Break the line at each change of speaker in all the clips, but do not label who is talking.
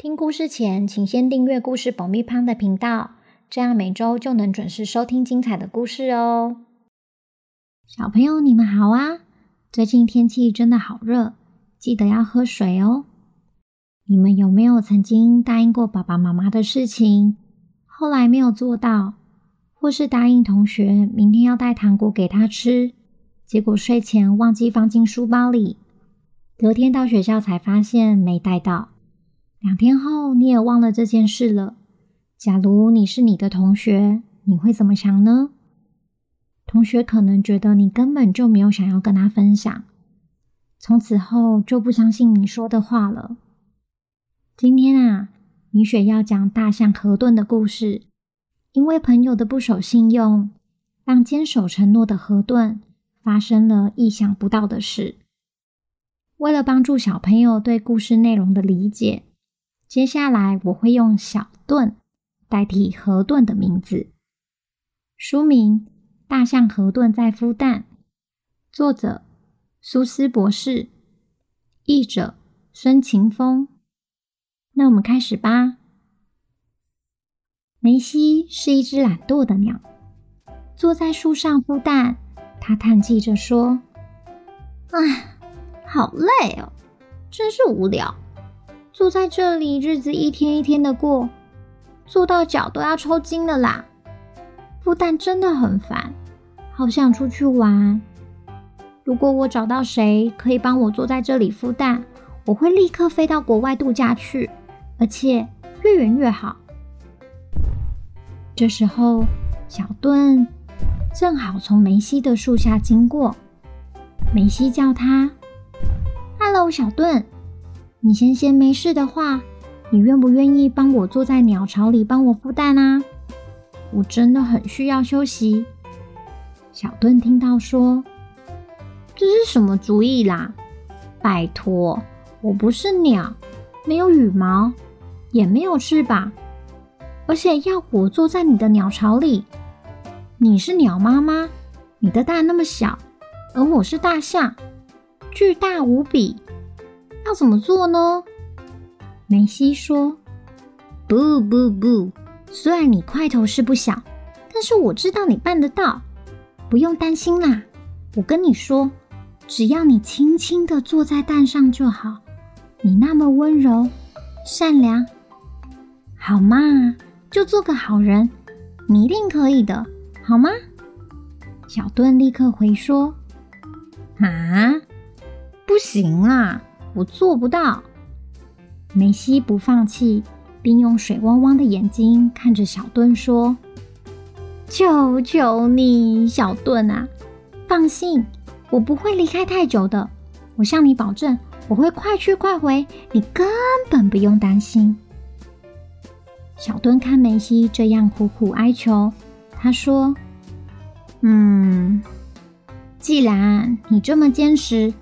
听故事前，请先订阅“故事爆米花”的频道，这样每周就能准时收听精彩的故事哦。小朋友，你们好啊！最近天气真的好热，记得要喝水哦。你们有没有曾经答应过爸爸妈妈的事情，后来没有做到，或是答应同学明天要带糖果给他吃，结果睡前忘记放进书包里，隔天到学校才发现没带到？两天后，你也忘了这件事了。假如你是你的同学，你会怎么想呢？同学可能觉得你根本就没有想要跟他分享，从此后就不相信你说的话了。今天啊，米雪要讲大象河顿的故事。因为朋友的不守信用，让坚守承诺的河顿发生了意想不到的事。为了帮助小朋友对故事内容的理解。接下来我会用小盾代替河盾的名字。书名《大象河盾在孵蛋》，作者苏斯博士，译者孙晴峰。那我们开始吧。梅西是一只懒惰的鸟，坐在树上孵蛋。它叹气着说：“唉，好累哦，真是无聊。”坐在这里，日子一天一天的过，坐到脚都要抽筋了啦。孵蛋真的很烦，好想出去玩。如果我找到谁可以帮我坐在这里孵蛋，我会立刻飞到国外度假去，而且越远越好。这时候，小顿正好从梅西的树下经过，梅西叫他：“Hello，小顿。”你闲闲没事的话，你愿不愿意帮我坐在鸟巢里帮我孵蛋啊？我真的很需要休息。小顿听到说：“这是什么主意啦？拜托，我不是鸟，没有羽毛，也没有翅膀，而且要我坐在你的鸟巢里？你是鸟妈妈，你的蛋那么小，而我是大象，巨大无比。”要怎么做呢？梅西说：“不不不，虽然你块头是不小，但是我知道你办得到，不用担心啦。我跟你说，只要你轻轻的坐在蛋上就好。你那么温柔、善良，好嘛，就做个好人，你一定可以的，好吗？”小顿立刻回说：“啊，不行啦！”我做不到。梅西不放弃，并用水汪汪的眼睛看着小顿说：“求求你，小顿啊，放心，我不会离开太久的。我向你保证，我会快去快回，你根本不用担心。”小顿看梅西这样苦苦哀求，他说：“嗯，既然你这么坚持，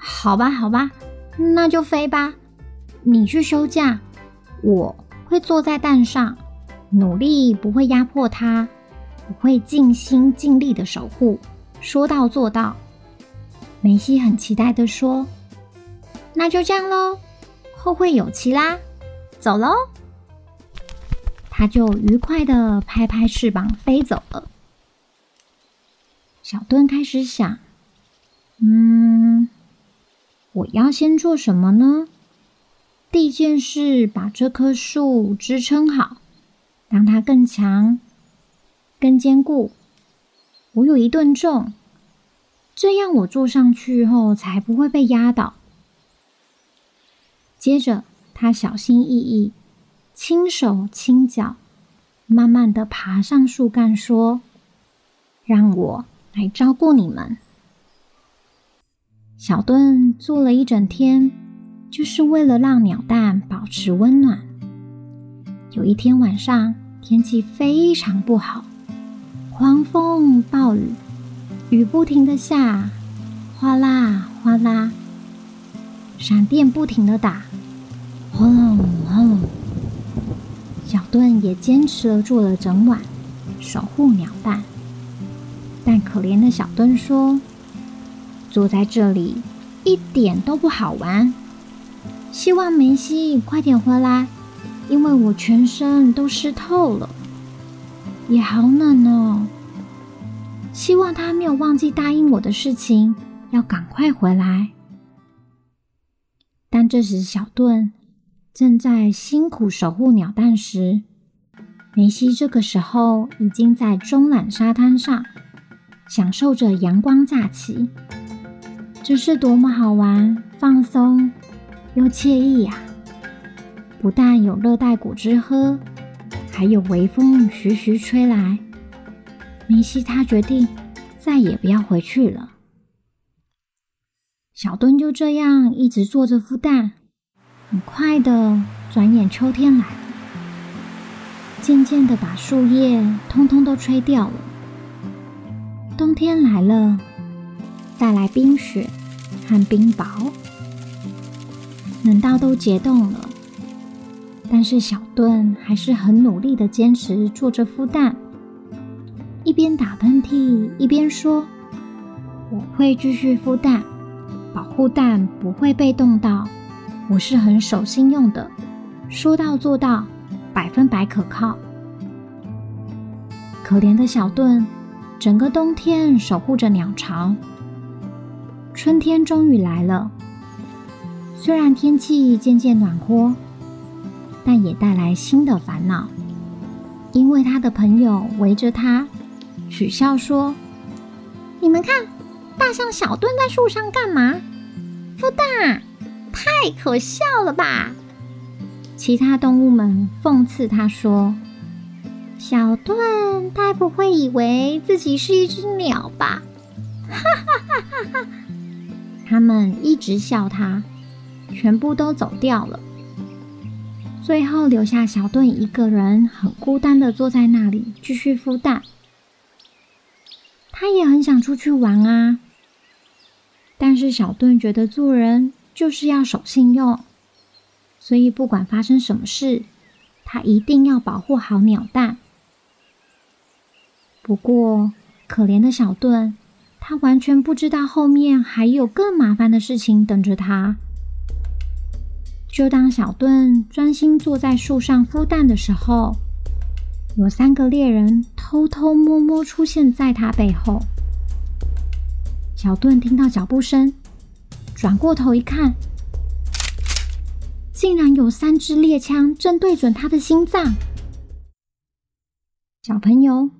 好吧，好吧。”那就飞吧，你去休假，我会坐在蛋上，努力不会压迫它，我会尽心尽力的守护，说到做到。梅西很期待的说：“那就这样喽，后会有期啦，走喽。”他就愉快的拍拍翅膀飞走了。小顿开始想，嗯。我要先做什么呢？第一件事，把这棵树支撑好，让它更强、更坚固。我有一吨重，这样我坐上去后才不会被压倒。接着，他小心翼翼、轻手轻脚，慢慢地爬上树干，说：“让我来照顾你们。”小盾做了一整天，就是为了让鸟蛋保持温暖。有一天晚上，天气非常不好，狂风暴雨，雨不停的下，哗啦哗啦，闪电不停的打，轰隆轰隆。小盾也坚持了住了整晚，守护鸟蛋。但可怜的小盾说：“坐在这里一点都不好玩，希望梅西快点回来，因为我全身都湿透了，也好冷哦。希望他没有忘记答应我的事情，要赶快回来。”但这时小盾正在辛苦守护鸟蛋时，梅西这个时候已经在中缆沙滩上。享受着阳光假期，这是多么好玩、放松又惬意呀！不但有热带果汁喝，还有微风徐徐吹来。梅西他决定再也不要回去了。小顿就这样一直做着孵蛋，很快的，转眼秋天来了，渐渐的把树叶通通都吹掉了。冬天来了，带来冰雪和冰雹，冷到都结冻了。但是小盾还是很努力的坚持做着孵蛋，一边打喷嚏一边说：“我会继续孵蛋，保护蛋不会被冻到。我是很守信用的，说到做到，百分百可靠。”可怜的小盾。整个冬天守护着鸟巢，春天终于来了。虽然天气渐渐暖和，但也带来新的烦恼。因为他的朋友围着他取笑说：“你们看，大象小顿在树上干嘛？孵蛋，太可笑了吧！”其他动物们讽刺他说。小顿，该不会以为自己是一只鸟吧？哈哈哈哈哈！他们一直笑他，全部都走掉了。最后留下小顿一个人，很孤单的坐在那里，继续孵蛋。他也很想出去玩啊，但是小顿觉得做人就是要守信用，所以不管发生什么事，他一定要保护好鸟蛋。不过，可怜的小顿，他完全不知道后面还有更麻烦的事情等着他。就当小顿专心坐在树上孵蛋的时候，有三个猎人偷偷摸摸出现在他背后。小顿听到脚步声，转过头一看，竟然有三支猎枪正对准他的心脏。小朋友。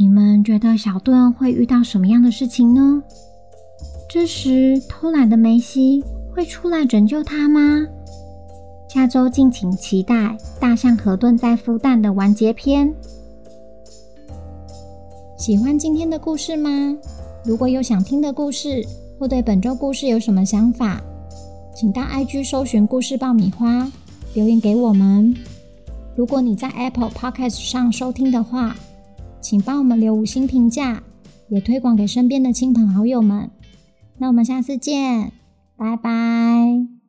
你们觉得小盾会遇到什么样的事情呢？这时偷懒的梅西会出来拯救他吗？下周敬请期待《大象和顿在孵蛋》的完结篇。喜欢今天的故事吗？如果有想听的故事，或对本周故事有什么想法，请到 IG 搜寻“故事爆米花”留言给我们。如果你在 Apple Podcast 上收听的话，请帮我们留五星评价，也推广给身边的亲朋好友们。那我们下次见，拜拜。